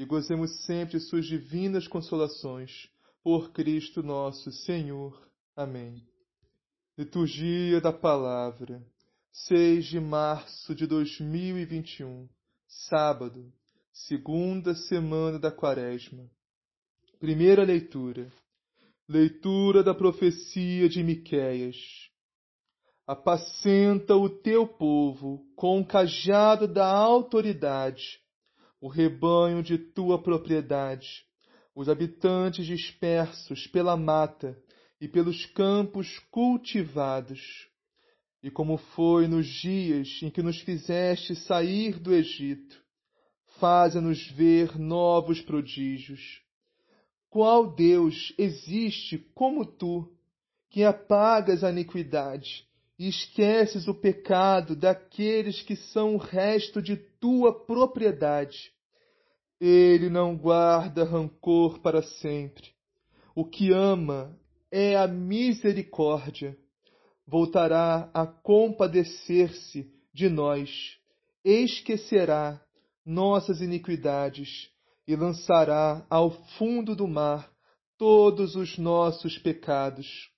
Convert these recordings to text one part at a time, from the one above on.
e gozemos sempre de suas divinas consolações. Por Cristo nosso Senhor. Amém. Liturgia da Palavra, 6 de março de 2021, sábado, segunda semana da Quaresma. Primeira leitura. Leitura da profecia de Miqueias. Apacenta o teu povo com o cajado da autoridade o rebanho de tua propriedade, os habitantes dispersos pela mata e pelos campos cultivados. E como foi nos dias em que nos fizeste sair do Egito, faze-nos ver novos prodígios. Qual Deus existe como tu, que apagas a iniquidade e esqueces o pecado daqueles que são o resto de tua propriedade. Ele não guarda rancor para sempre. O que ama é a misericórdia. Voltará a compadecer-se de nós, esquecerá nossas iniquidades e lançará ao fundo do mar todos os nossos pecados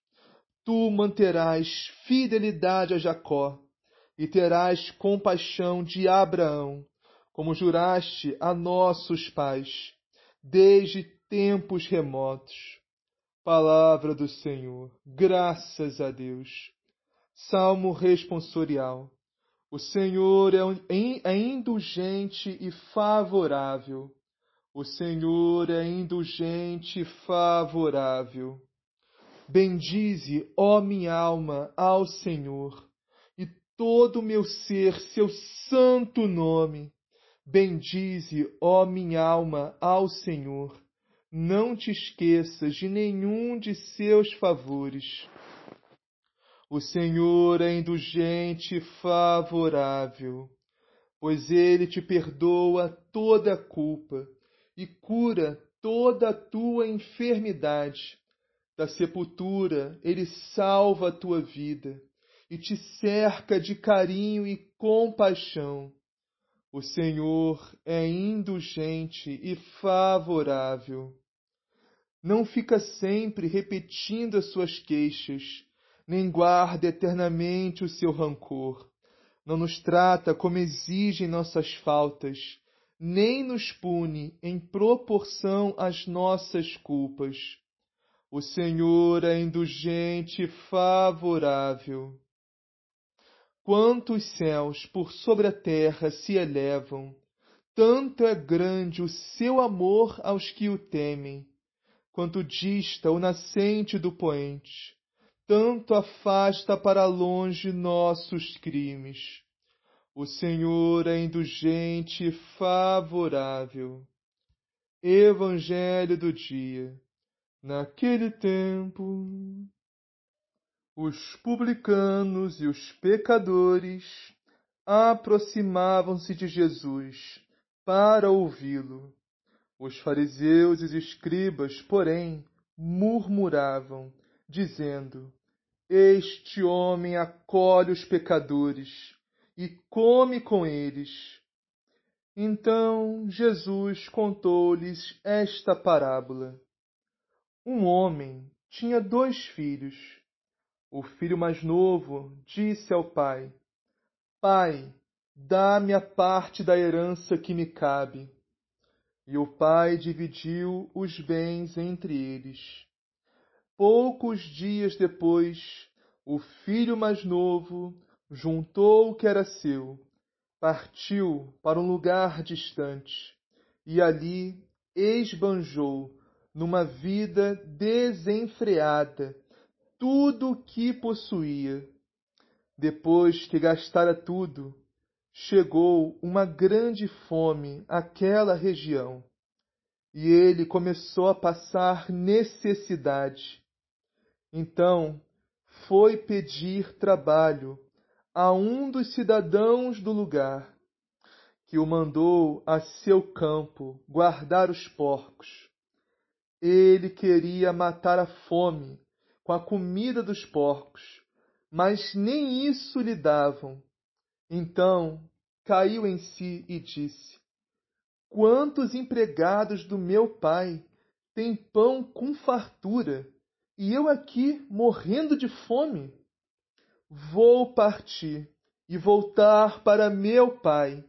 tu manterás fidelidade a Jacó e terás compaixão de Abraão, como juraste a nossos pais, desde tempos remotos. Palavra do Senhor, graças a Deus. Salmo responsorial. O Senhor é indulgente e favorável. O Senhor é indulgente e favorável. Bendize, ó minha alma, ao Senhor, e todo o meu ser seu santo nome. Bendize, ó minha alma, ao Senhor. Não te esqueças de nenhum de seus favores. O Senhor é indulgente e favorável, pois ele te perdoa toda a culpa e cura toda a tua enfermidade da sepultura, ele salva a tua vida e te cerca de carinho e compaixão. O Senhor é indulgente e favorável. Não fica sempre repetindo as suas queixas, nem guarda eternamente o seu rancor. Não nos trata como exigem nossas faltas, nem nos pune em proporção às nossas culpas o Senhor é indulgente e favorável. Quantos céus por sobre a terra se elevam, tanto é grande o seu amor aos que o temem, quanto dista o nascente do poente, tanto afasta para longe nossos crimes. O Senhor é indulgente e favorável. Evangelho do dia. Naquele tempo, os publicanos e os pecadores aproximavam-se de Jesus para ouvi-lo. Os fariseus e os escribas, porém, murmuravam, dizendo: Este homem acolhe os pecadores e come com eles. Então Jesus contou-lhes esta parábola. Um homem tinha dois filhos. O filho mais novo disse ao pai: Pai, dá-me a parte da herança que me cabe. E o pai dividiu os bens entre eles. Poucos dias depois, o filho mais novo juntou o que era seu, partiu para um lugar distante e ali esbanjou numa vida desenfreada tudo o que possuía. Depois que gastara tudo, chegou uma grande fome àquela região, e ele começou a passar necessidade. Então foi pedir trabalho a um dos cidadãos do lugar, que o mandou a seu campo guardar os porcos. Ele queria matar a fome com a comida dos porcos, mas nem isso lhe davam. Então caiu em si e disse: Quantos empregados do meu pai têm pão com fartura, e eu aqui morrendo de fome? Vou partir e voltar para meu pai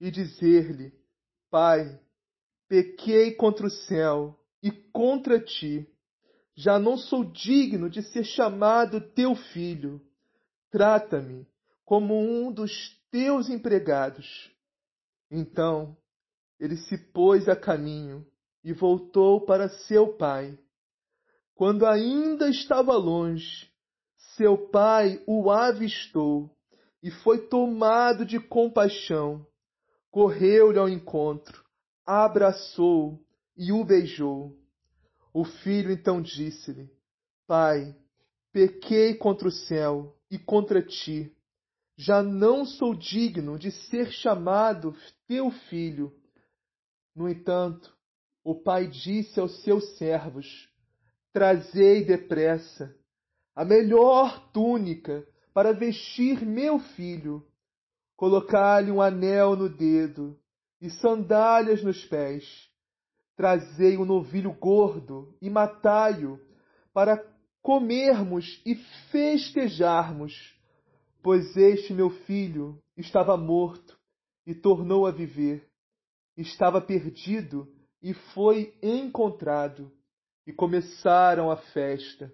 e dizer-lhe: Pai, pequei contra o céu e contra ti. Já não sou digno de ser chamado teu filho. Trata-me como um dos teus empregados. Então ele se pôs a caminho e voltou para seu pai. Quando ainda estava longe, seu pai o avistou e foi tomado de compaixão. Correu-lhe ao encontro, abraçou e o beijou. O filho então disse-lhe: Pai, pequei contra o céu e contra ti. Já não sou digno de ser chamado teu filho. No entanto, o pai disse aos seus servos: Trazei depressa a melhor túnica para vestir meu filho, colocar-lhe um anel no dedo e sandálias nos pés. Trazei um novilho gordo e matai-o para comermos e festejarmos, pois este meu filho estava morto e tornou a viver, estava perdido e foi encontrado, e começaram a festa.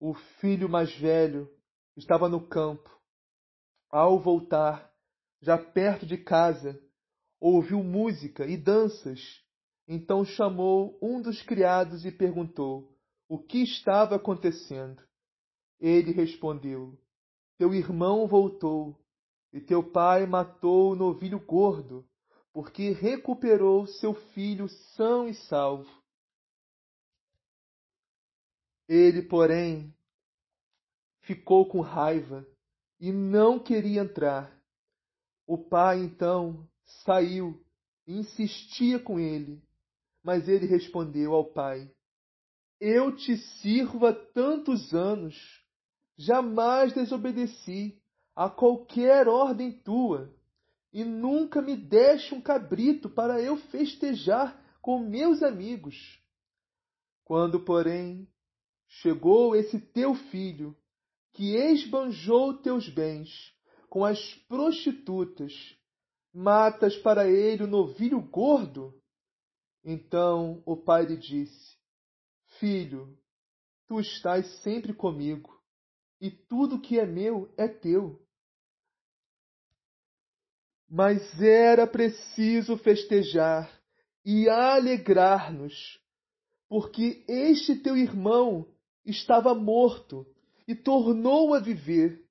O filho mais velho estava no campo. Ao voltar, já perto de casa, ouviu música e danças. Então chamou um dos criados e perguntou o que estava acontecendo. Ele respondeu: Teu irmão voltou, e teu pai matou o novilho gordo, porque recuperou seu filho são e salvo. Ele, porém, ficou com raiva e não queria entrar. O pai, então, saiu e insistia com ele, mas ele respondeu ao pai: Eu te sirvo há tantos anos, jamais desobedeci a qualquer ordem tua, e nunca me deste um cabrito para eu festejar com meus amigos. Quando, porém, chegou esse teu filho, que esbanjou teus bens com as prostitutas, matas para ele o novilho gordo? Então o pai lhe disse: Filho, tu estás sempre comigo, e tudo que é meu é teu. Mas era preciso festejar e alegrar-nos, porque este teu irmão estava morto e tornou a viver,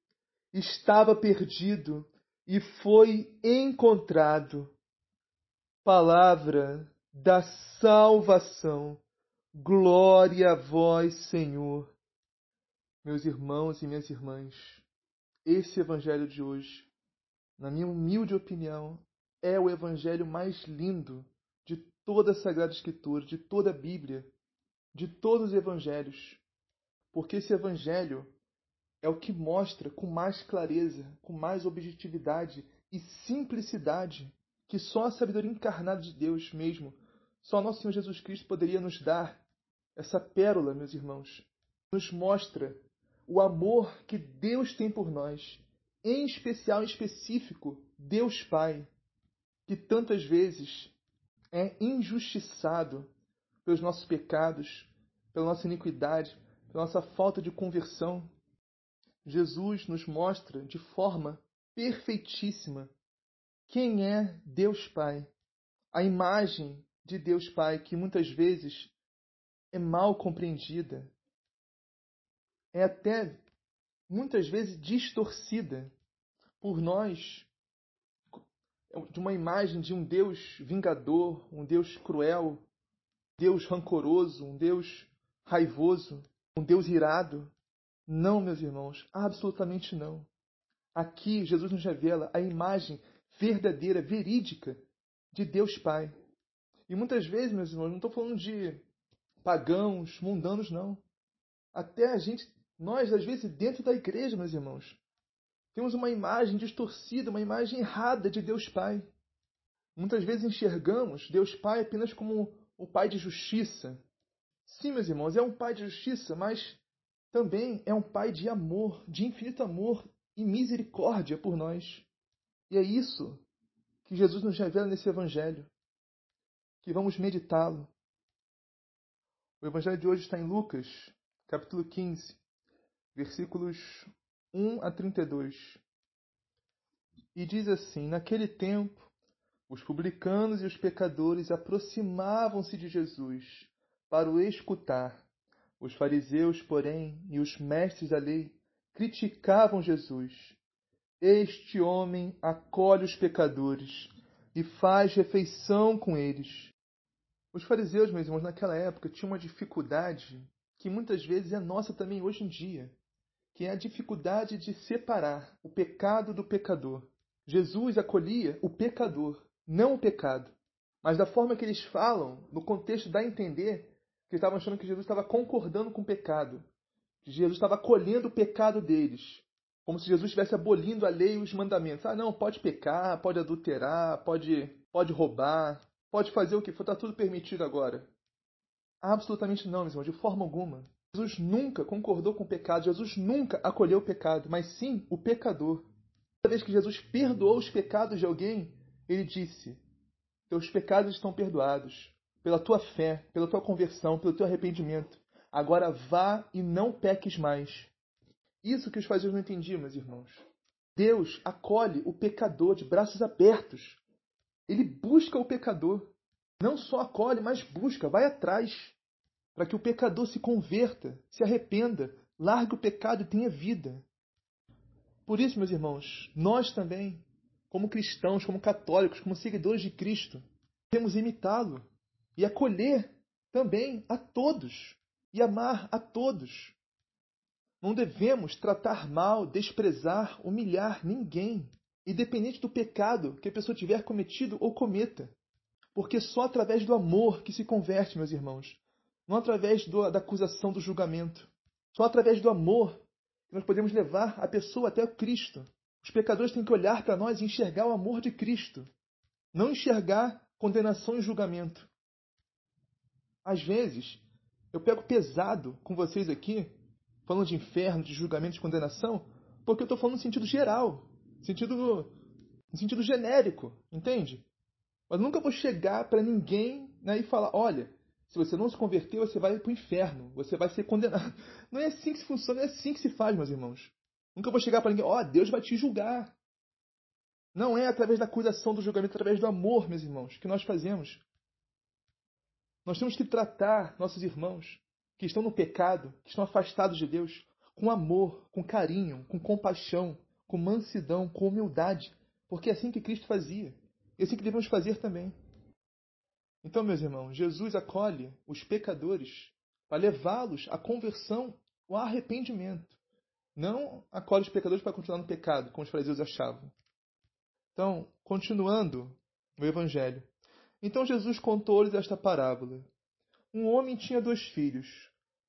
estava perdido e foi encontrado. Palavra da salvação. Glória a vós, Senhor. Meus irmãos e minhas irmãs, esse evangelho de hoje, na minha humilde opinião, é o evangelho mais lindo de toda a Sagrada Escritura, de toda a Bíblia, de todos os evangelhos porque esse evangelho é o que mostra com mais clareza, com mais objetividade e simplicidade que só a sabedoria encarnada de Deus mesmo, só nosso Senhor Jesus Cristo poderia nos dar essa pérola, meus irmãos. Nos mostra o amor que Deus tem por nós, em especial, em específico, Deus Pai, que tantas vezes é injustiçado pelos nossos pecados, pela nossa iniquidade, pela nossa falta de conversão. Jesus nos mostra de forma perfeitíssima quem é Deus Pai, a imagem de Deus Pai que muitas vezes é mal compreendida, é até muitas vezes distorcida por nós de uma imagem de um Deus vingador, um Deus cruel, Deus rancoroso, um Deus raivoso, um Deus irado. Não, meus irmãos, absolutamente não. Aqui Jesus nos revela a imagem verdadeira, verídica de Deus Pai. E muitas vezes, meus irmãos, não estou falando de pagãos, mundanos, não. Até a gente, nós, às vezes, dentro da igreja, meus irmãos, temos uma imagem distorcida, uma imagem errada de Deus Pai. Muitas vezes enxergamos Deus Pai apenas como o Pai de justiça. Sim, meus irmãos, é um Pai de justiça, mas também é um Pai de amor, de infinito amor e misericórdia por nós. E é isso que Jesus nos revela nesse Evangelho, que vamos meditá-lo. O Evangelho de hoje está em Lucas, capítulo 15, versículos 1 a 32. E diz assim: Naquele tempo, os publicanos e os pecadores aproximavam-se de Jesus para o escutar. Os fariseus, porém, e os mestres da lei criticavam Jesus este homem acolhe os pecadores e faz refeição com eles. Os fariseus, meus irmãos, naquela época tinham uma dificuldade que muitas vezes é nossa também hoje em dia, que é a dificuldade de separar o pecado do pecador. Jesus acolhia o pecador, não o pecado. Mas da forma que eles falam, no contexto dá a entender que eles estavam achando que Jesus estava concordando com o pecado, que Jesus estava acolhendo o pecado deles. Como se Jesus estivesse abolindo a lei e os mandamentos. Ah, não, pode pecar, pode adulterar, pode, pode roubar, pode fazer o que for, está tudo permitido agora. Absolutamente não, meus irmãos, de forma alguma. Jesus nunca concordou com o pecado, Jesus nunca acolheu o pecado, mas sim o pecador. Toda vez que Jesus perdoou os pecados de alguém, ele disse: Teus pecados estão perdoados, pela tua fé, pela tua conversão, pelo teu arrependimento. Agora vá e não peques mais. Isso que os fariseus não entendiam, meus irmãos. Deus acolhe o pecador de braços abertos. Ele busca o pecador. Não só acolhe, mas busca, vai atrás. Para que o pecador se converta, se arrependa, largue o pecado e tenha vida. Por isso, meus irmãos, nós também, como cristãos, como católicos, como seguidores de Cristo, temos imitá-lo e acolher também a todos e amar a todos. Não devemos tratar mal, desprezar, humilhar ninguém, independente do pecado que a pessoa tiver cometido ou cometa. Porque só através do amor que se converte, meus irmãos, não através do, da acusação do julgamento. Só através do amor que nós podemos levar a pessoa até o Cristo. Os pecadores têm que olhar para nós e enxergar o amor de Cristo, não enxergar condenação e julgamento. Às vezes, eu pego pesado com vocês aqui falando de inferno, de julgamento, de condenação, porque eu estou falando no sentido geral, sentido, no sentido genérico, entende? Mas nunca vou chegar para ninguém né, e falar, olha, se você não se converter, você vai para o inferno, você vai ser condenado. Não é assim que se funciona, não é assim que se faz, meus irmãos. Nunca vou chegar para ninguém, ó, oh, Deus vai te julgar. Não é através da acusação do julgamento, é através do amor, meus irmãos, que nós fazemos. Nós temos que tratar nossos irmãos que estão no pecado, que estão afastados de Deus, com amor, com carinho, com compaixão, com mansidão, com humildade, porque é assim que Cristo fazia. E é assim que devemos fazer também. Então, meus irmãos, Jesus acolhe os pecadores para levá-los à conversão ou arrependimento. Não acolhe os pecadores para continuar no pecado, como os fariseus achavam. Então, continuando o Evangelho. Então Jesus contou-lhes esta parábola. Um homem tinha dois filhos.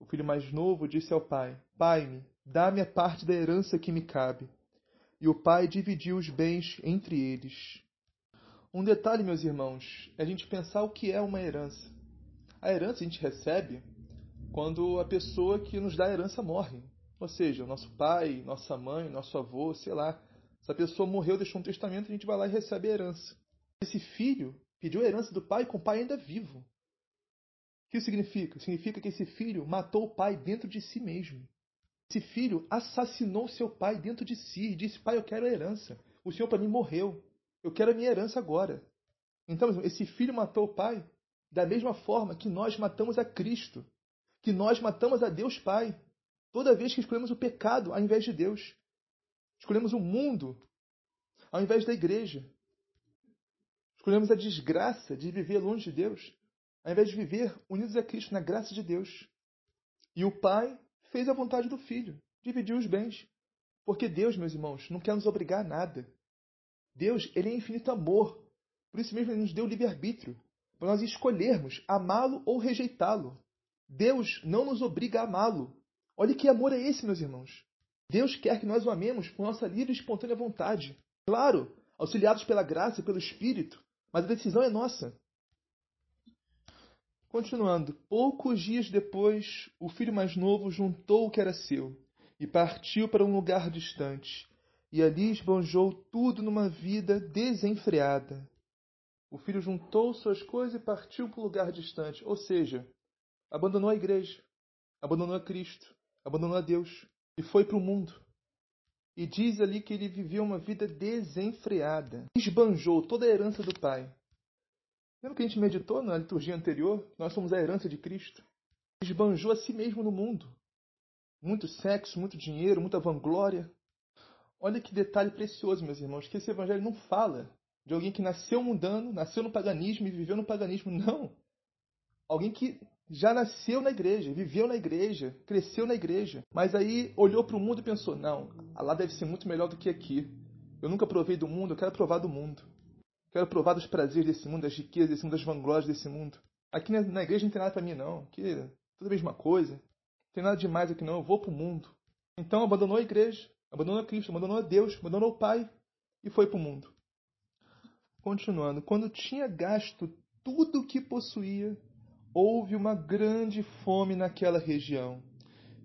O filho mais novo disse ao pai: Pai-me, dá-me a parte da herança que me cabe. E o pai dividiu os bens entre eles. Um detalhe, meus irmãos, é a gente pensar o que é uma herança. A herança a gente recebe quando a pessoa que nos dá a herança morre. Ou seja, o nosso pai, nossa mãe, nosso avô, sei lá. Se a pessoa morreu, deixou um testamento, a gente vai lá e recebe a herança. Esse filho pediu a herança do pai com o pai ainda vivo. O que significa? Significa que esse filho matou o pai dentro de si mesmo. Esse filho assassinou seu pai dentro de si e disse: Pai, eu quero a herança. O senhor para mim morreu. Eu quero a minha herança agora. Então, esse filho matou o pai da mesma forma que nós matamos a Cristo, que nós matamos a Deus Pai, toda vez que escolhemos o pecado ao invés de Deus. Escolhemos o mundo ao invés da igreja. Escolhemos a desgraça de viver longe de Deus, ao invés de viver unidos a Cristo na graça de Deus. E o Pai fez a vontade do Filho, dividiu os bens. Porque Deus, meus irmãos, não quer nos obrigar a nada. Deus, ele é infinito amor. Por isso mesmo ele nos deu livre-arbítrio, para nós escolhermos amá-lo ou rejeitá-lo. Deus não nos obriga a amá-lo. Olha que amor é esse, meus irmãos. Deus quer que nós o amemos por nossa livre e espontânea vontade. Claro, auxiliados pela graça e pelo Espírito, mas a decisão é nossa. Continuando, poucos dias depois, o filho mais novo juntou o que era seu e partiu para um lugar distante, e ali esbanjou tudo numa vida desenfreada. O filho juntou suas coisas e partiu para um lugar distante, ou seja, abandonou a igreja, abandonou a Cristo, abandonou a Deus e foi para o mundo. E diz ali que ele viveu uma vida desenfreada, esbanjou toda a herança do pai. Lembra que a gente meditou na liturgia anterior? Nós somos a herança de Cristo. Esbanjou a si mesmo no mundo. Muito sexo, muito dinheiro, muita vanglória. Olha que detalhe precioso, meus irmãos, que esse evangelho não fala de alguém que nasceu mundano, nasceu no paganismo e viveu no paganismo. Não. Alguém que já nasceu na igreja, viveu na igreja, cresceu na igreja, mas aí olhou para o mundo e pensou: não, lá deve ser muito melhor do que aqui. Eu nunca provei do mundo, eu quero provar do mundo. Quero provar dos prazeres desse mundo, das riquezas desse mundo, das vanglórias desse mundo. Aqui na igreja não tem nada para mim, não. Aqui tudo a mesma coisa. Não tem nada demais aqui, não. Eu vou para o mundo. Então abandonou a igreja, abandonou Cristo, abandonou a Deus, abandonou o Pai e foi para o mundo. Continuando, quando tinha gasto tudo o que possuía, houve uma grande fome naquela região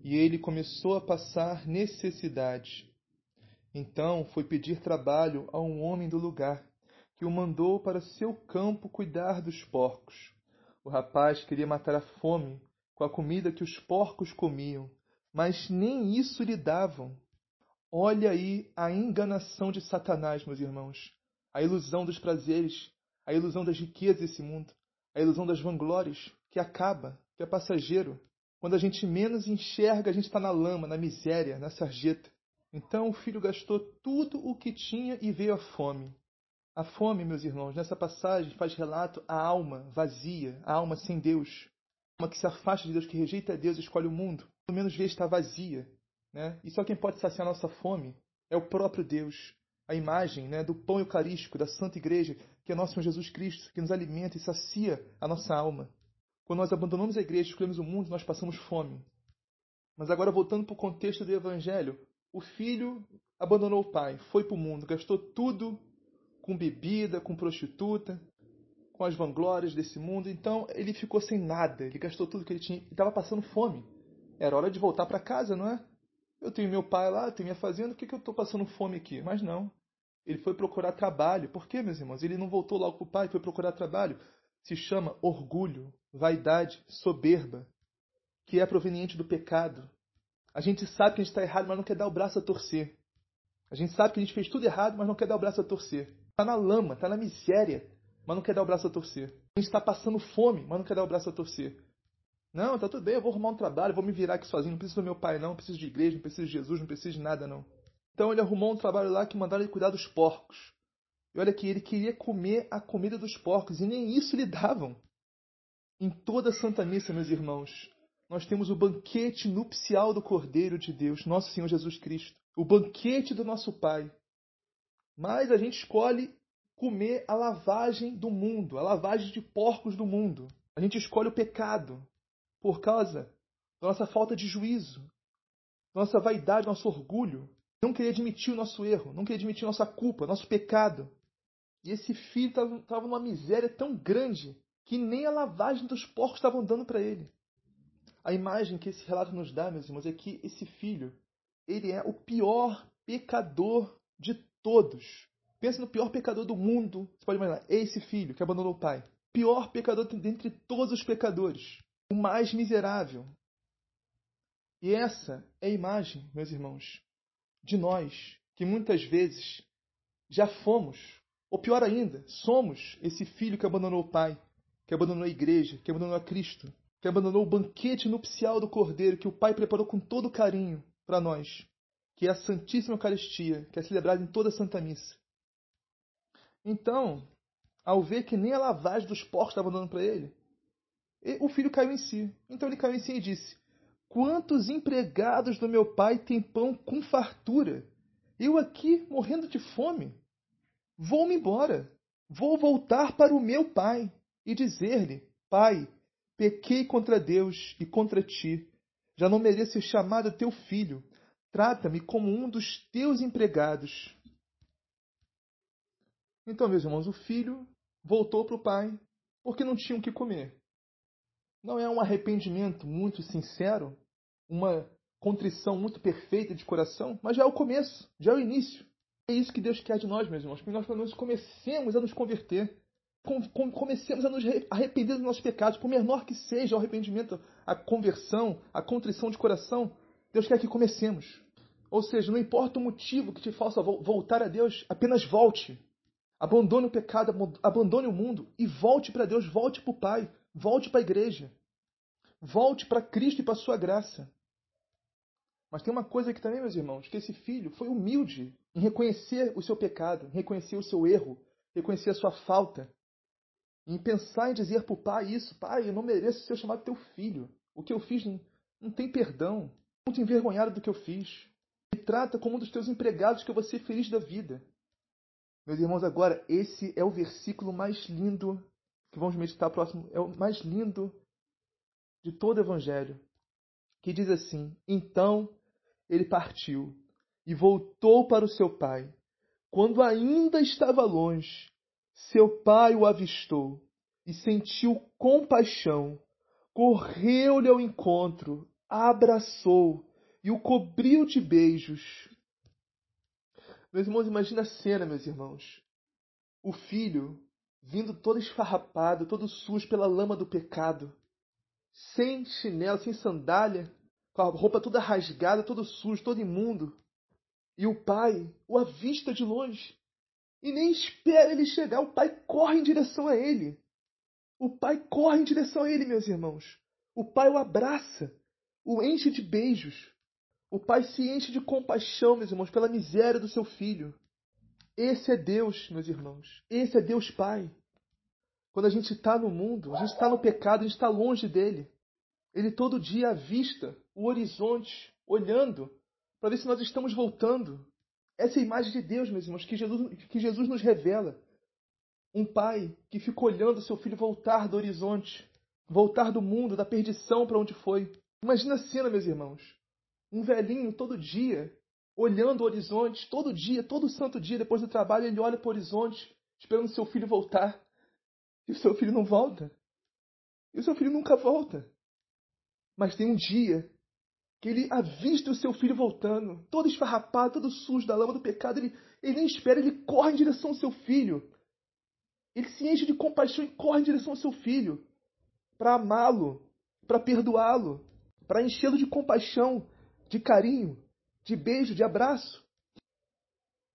e ele começou a passar necessidade. Então foi pedir trabalho a um homem do lugar, que o mandou para seu campo cuidar dos porcos. O rapaz queria matar a fome com a comida que os porcos comiam, mas nem isso lhe davam. Olha aí a enganação de Satanás, meus irmãos, a ilusão dos prazeres, a ilusão das riquezas desse mundo, a ilusão das vanglórias, que acaba, que é passageiro. Quando a gente menos enxerga, a gente está na lama, na miséria, na sarjeta. Então o filho gastou tudo o que tinha e veio a fome. A fome, meus irmãos, nessa passagem faz relato à alma vazia, a alma sem Deus. A alma que se afasta de Deus, que rejeita Deus e escolhe o mundo. Pelo menos vê estar vazia. Né? E só quem pode saciar nossa fome é o próprio Deus. A imagem né, do pão eucarístico, da Santa Igreja, que é nosso Senhor Jesus Cristo, que nos alimenta e sacia a nossa alma. Quando nós abandonamos a igreja, escolhemos o mundo, nós passamos fome. Mas agora, voltando para o contexto do Evangelho, o filho abandonou o pai, foi para o mundo, gastou tudo com bebida, com prostituta, com as vanglórias desse mundo. Então, ele ficou sem nada, ele gastou tudo que ele tinha e estava passando fome. Era hora de voltar para casa, não é? Eu tenho meu pai lá, tenho minha fazenda, por que, que eu estou passando fome aqui? Mas não. Ele foi procurar trabalho. Por quê, meus irmãos? Ele não voltou logo para o pai, foi procurar trabalho. Se chama orgulho vaidade, soberba, que é proveniente do pecado. A gente sabe que a gente está errado, mas não quer dar o braço a torcer. A gente sabe que a gente fez tudo errado, mas não quer dar o braço a torcer. Está na lama, está na miséria, mas não quer dar o braço a torcer. A gente está passando fome, mas não quer dar o braço a torcer. Não, tá tudo bem, eu vou arrumar um trabalho, vou me virar aqui sozinho, não preciso do meu pai não, não preciso de igreja, não preciso de Jesus, não preciso de nada não. Então ele arrumou um trabalho lá que mandaram ele cuidar dos porcos. E olha que ele queria comer a comida dos porcos e nem isso lhe davam. Em toda a Santa Missa, meus irmãos, nós temos o banquete nupcial do Cordeiro de Deus, nosso Senhor Jesus Cristo, o banquete do nosso Pai. Mas a gente escolhe comer a lavagem do mundo, a lavagem de porcos do mundo. A gente escolhe o pecado por causa da nossa falta de juízo, da nossa vaidade, nosso orgulho, não queria admitir o nosso erro, não queria admitir nossa culpa, nosso pecado. E esse filho estava numa miséria tão grande que nem a lavagem dos porcos estavam dando para ele. A imagem que esse relato nos dá, meus irmãos, é que esse filho, ele é o pior pecador de todos. Pensa no pior pecador do mundo. Você pode imaginar, esse filho que abandonou o pai. Pior pecador dentre todos os pecadores. O mais miserável. E essa é a imagem, meus irmãos, de nós, que muitas vezes já fomos, ou pior ainda, somos esse filho que abandonou o pai, que abandonou a igreja, que abandonou a Cristo, que abandonou o banquete nupcial do Cordeiro que o Pai preparou com todo carinho para nós, que é a Santíssima Eucaristia, que é celebrada em toda a Santa Missa. Então, ao ver que nem a lavagem dos porcos estava dando para ele, o filho caiu em si. Então ele caiu em si e disse: Quantos empregados do meu pai têm pão com fartura? Eu aqui morrendo de fome. Vou-me embora. Vou voltar para o meu pai e dizer-lhe: Pai, Pequei contra Deus e contra ti. Já não mereço ser chamado teu filho. Trata-me como um dos teus empregados. Então, meus irmãos, o filho voltou para o pai porque não tinha o que comer. Não é um arrependimento muito sincero, uma contrição muito perfeita de coração, mas já é o começo, já é o início. É isso que Deus quer de nós, meus irmãos, que nós pelo menos comecemos a nos converter comecemos a nos arrepender dos nossos pecados, por menor que seja o arrependimento, a conversão, a contrição de coração, Deus quer que comecemos. Ou seja, não importa o motivo que te faça voltar a Deus, apenas volte. Abandone o pecado, abandone o mundo e volte para Deus, volte para o Pai, volte para a igreja. Volte para Cristo e para a sua graça. Mas tem uma coisa aqui também, meus irmãos, que esse filho foi humilde em reconhecer o seu pecado, reconhecer o seu erro, reconhecer a sua falta em pensar em dizer para o pai isso, pai, eu não mereço ser chamado teu filho. O que eu fiz não tem perdão. Muito envergonhado do que eu fiz. Me trata como um dos teus empregados que eu vou ser feliz da vida. Meus irmãos, agora, esse é o versículo mais lindo que vamos meditar próximo. É o mais lindo de todo o Evangelho. Que diz assim: Então ele partiu e voltou para o seu pai. Quando ainda estava longe, seu pai o avistou e sentiu compaixão. Correu-lhe ao encontro, abraçou e o cobriu de beijos. Meus irmãos, imagina a cena, meus irmãos. O filho vindo todo esfarrapado, todo sujo pela lama do pecado, sem chinelo, sem sandália, com a roupa toda rasgada, todo sujo, todo imundo. E o pai o avista de longe e nem espera ele chegar. O pai corre em direção a ele. O pai corre em direção a ele, meus irmãos. O pai o abraça, o enche de beijos. O pai se enche de compaixão, meus irmãos, pela miséria do seu filho. Esse é Deus, meus irmãos. Esse é Deus Pai. Quando a gente está no mundo, a gente está no pecado, a gente está longe dele. Ele todo dia avista o horizonte, olhando para ver se nós estamos voltando. Essa é a imagem de Deus, meus irmãos, que Jesus, que Jesus nos revela. Um pai que fica olhando seu filho voltar do horizonte, voltar do mundo, da perdição para onde foi. Imagina a cena, meus irmãos. Um velhinho todo dia, olhando o horizonte, todo dia, todo santo dia, depois do trabalho, ele olha para o horizonte, esperando seu filho voltar. E o seu filho não volta. E o seu filho nunca volta. Mas tem um dia que ele avista o seu filho voltando, todo esfarrapado, todo sujo da lama do pecado, ele, ele nem espera, ele corre em direção ao seu filho. Ele se enche de compaixão e corre em direção ao seu filho para amá-lo, para perdoá-lo, para enchê-lo de compaixão, de carinho, de beijo, de abraço.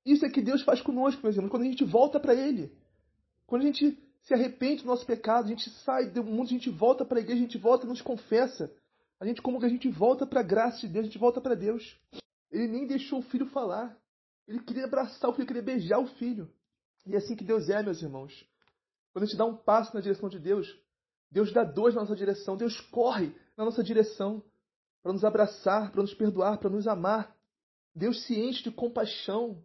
Isso é que Deus faz conosco, meus irmãos, quando a gente volta para Ele. Quando a gente se arrepende do nosso pecado, a gente sai do mundo, a gente volta para a igreja, a gente volta e nos confessa. A gente como que a gente volta para a graça de Deus, a gente volta para Deus. Ele nem deixou o filho falar. Ele queria abraçar o filho, queria beijar o filho. E é assim que Deus é, meus irmãos. Quando a gente dá um passo na direção de Deus, Deus dá dois na nossa direção. Deus corre na nossa direção para nos abraçar, para nos perdoar, para nos amar. Deus se enche de compaixão,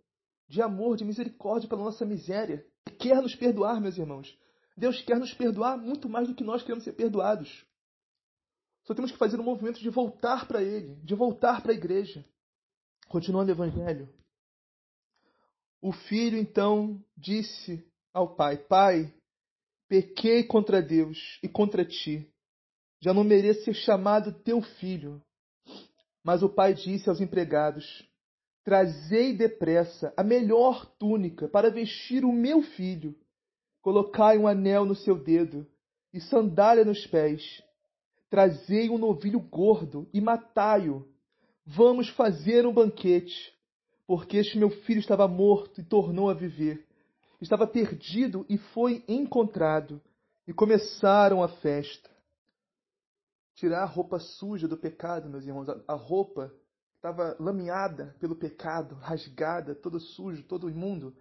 de amor, de misericórdia pela nossa miséria. Quer nos perdoar, meus irmãos. Deus quer nos perdoar muito mais do que nós queremos ser perdoados. Só temos que fazer um movimento de voltar para Ele, de voltar para a igreja. Continuando o Evangelho. O filho então disse ao pai: Pai, pequei contra Deus e contra ti. Já não mereço ser chamado teu filho. Mas o pai disse aos empregados: Trazei depressa a melhor túnica para vestir o meu filho. Colocai um anel no seu dedo e sandália nos pés. Trazei um novilho gordo e matai-o. Vamos fazer um banquete, porque este meu filho estava morto e tornou a viver. Estava perdido e foi encontrado. E começaram a festa. Tirar a roupa suja do pecado, meus irmãos, a roupa estava lameada pelo pecado, rasgada, todo sujo, todo imundo,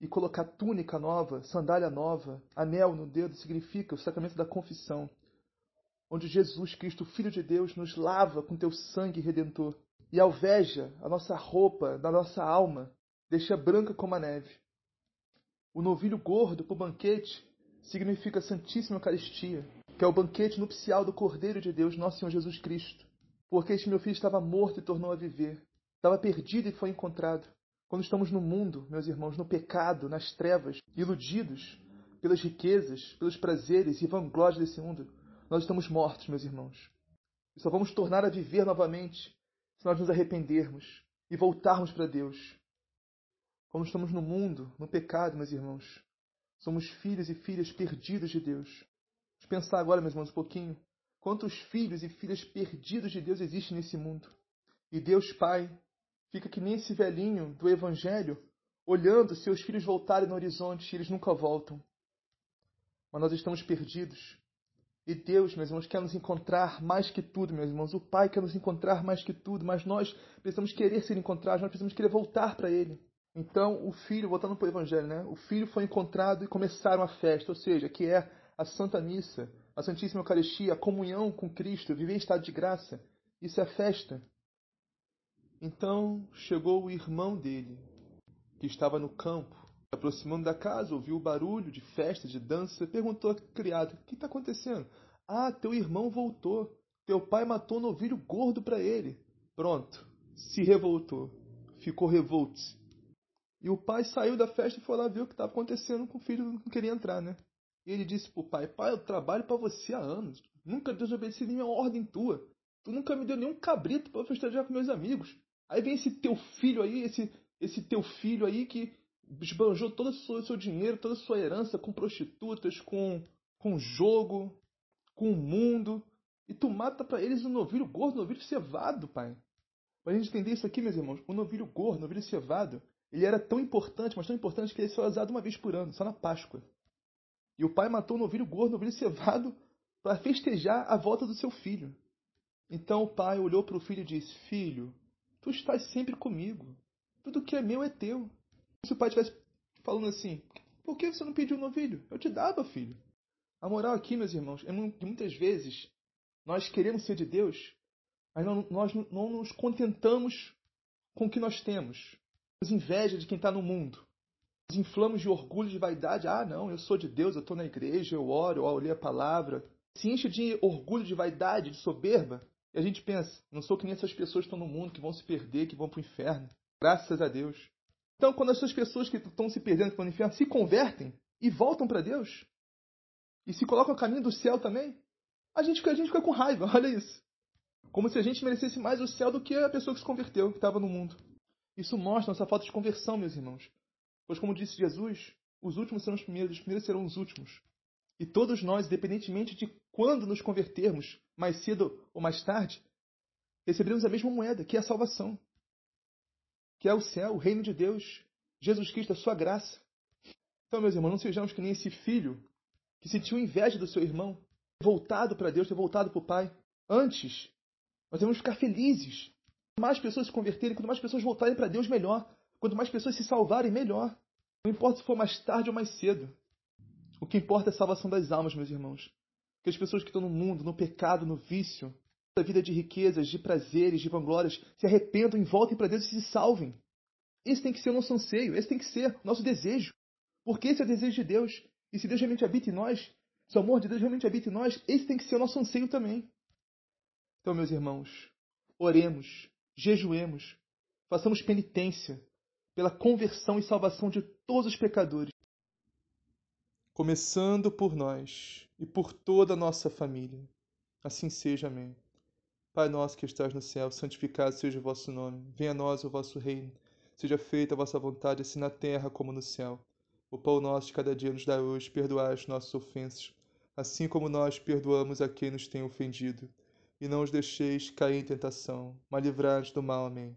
e colocar túnica nova, sandália nova, anel no dedo, significa o sacramento da confissão, onde Jesus Cristo, Filho de Deus, nos lava com teu sangue redentor e alveja a nossa roupa da nossa alma, deixa branca como a neve. O novilho gordo para o banquete significa a Santíssima Eucaristia, que é o banquete nupcial do Cordeiro de Deus, nosso Senhor Jesus Cristo porque este meu filho estava morto e tornou a viver. Estava perdido e foi encontrado. Quando estamos no mundo, meus irmãos, no pecado, nas trevas, iludidos pelas riquezas, pelos prazeres e vanglórias desse mundo, nós estamos mortos, meus irmãos. E só vamos tornar a viver novamente se nós nos arrependermos e voltarmos para Deus. Quando estamos no mundo, no pecado, meus irmãos, somos filhos e filhas perdidos de Deus. Vamos pensar agora, meus irmãos, um pouquinho Quantos filhos e filhas perdidos de Deus existem nesse mundo? E Deus Pai fica que nem esse velhinho do Evangelho, olhando seus filhos voltarem no horizonte e eles nunca voltam. Mas nós estamos perdidos. E Deus, meus irmãos, quer nos encontrar mais que tudo, meus irmãos. O Pai quer nos encontrar mais que tudo, mas nós precisamos querer ser encontrados, nós precisamos querer voltar para Ele. Então, o filho, voltando para o Evangelho, né? O filho foi encontrado e começaram a festa, ou seja, que é a Santa Missa, a Santíssima Eucaristia, a comunhão com Cristo, viver em estado de graça. Isso é festa. Então chegou o irmão dele, que estava no campo, aproximando da casa, ouviu o barulho de festa, de dança, perguntou ao criado: O que está acontecendo? Ah, teu irmão voltou. Teu pai matou um novilho gordo para ele. Pronto, se revoltou, ficou revolto. E o pai saiu da festa e foi lá ver o que estava acontecendo com o filho, não queria entrar, né? E ele disse pro pai: Pai, eu trabalho para você há anos. Nunca desobedeci nenhuma ordem tua. Tu nunca me deu nenhum cabrito para festejar com meus amigos. Aí vem esse teu filho aí, esse, esse teu filho aí que esbanjou todo o seu dinheiro, toda a sua herança com prostitutas, com, com jogo, com o mundo. E tu mata para eles um novilho gordo, um novilho cevado, pai. Para a gente entender isso aqui, meus irmãos, o novilho gordo, o novilho cevado, ele era tão importante, mas tão importante que ele só é usado uma vez por ano, só na Páscoa. E o pai matou um novilho gordo, um novilho cevado, para festejar a volta do seu filho. Então o pai olhou para o filho e disse: Filho, tu estás sempre comigo. Tudo que é meu é teu. Se o pai estivesse falando assim: Por que você não pediu o novilho? Eu te dava, filho. A moral aqui, meus irmãos, é que muitas vezes nós queremos ser de Deus, mas não, nós não nos contentamos com o que nós temos. Temos inveja de quem está no mundo nos inflamos de orgulho, de vaidade. Ah, não, eu sou de Deus, eu estou na igreja, eu oro, eu leio a palavra. Se enche de orgulho, de vaidade, de soberba. E a gente pensa, não sou que nem essas pessoas que estão no mundo, que vão se perder, que vão para o inferno. Graças a Deus. Então, quando essas pessoas que estão se perdendo, vão no inferno, se convertem e voltam para Deus, e se colocam no caminho do céu também, a gente, a gente fica com raiva, olha isso. Como se a gente merecesse mais o céu do que a pessoa que se converteu, que estava no mundo. Isso mostra nossa falta de conversão, meus irmãos. Pois, como disse Jesus, os últimos serão os primeiros, os primeiros serão os últimos. E todos nós, independentemente de quando nos convertermos, mais cedo ou mais tarde, receberemos a mesma moeda, que é a salvação, que é o céu, o reino de Deus, Jesus Cristo, a sua graça. Então, meus irmãos, não sejamos que nem esse filho que sentiu inveja do seu irmão, voltado para Deus, ter voltado para o Pai. Antes, nós devemos ficar felizes. Quanto mais pessoas se converterem, quanto mais pessoas voltarem para Deus, melhor. Quanto mais pessoas se salvarem, melhor. Não importa se for mais tarde ou mais cedo. O que importa é a salvação das almas, meus irmãos. Que as pessoas que estão no mundo, no pecado, no vício, da vida de riquezas, de prazeres, de vanglórias, se arrependam e voltem para Deus e se salvem. Esse tem que ser o nosso anseio, esse tem que ser o nosso desejo. Porque esse é o desejo de Deus. E se Deus realmente habita em nós, se o amor de Deus realmente habita em nós, esse tem que ser o nosso anseio também. Então, meus irmãos, oremos, jejuemos, façamos penitência pela conversão e salvação de todos os pecadores, começando por nós e por toda a nossa família. Assim seja, amém. Pai nosso que estás no céu, santificado seja o vosso nome. Venha a nós o vosso reino. Seja feita a vossa vontade, assim na terra como no céu. O pão nosso de cada dia nos dá hoje, perdoai as nossas ofensas, assim como nós perdoamos a quem nos tem ofendido. E não os deixeis cair em tentação, mas livrai-nos do mal. Amém.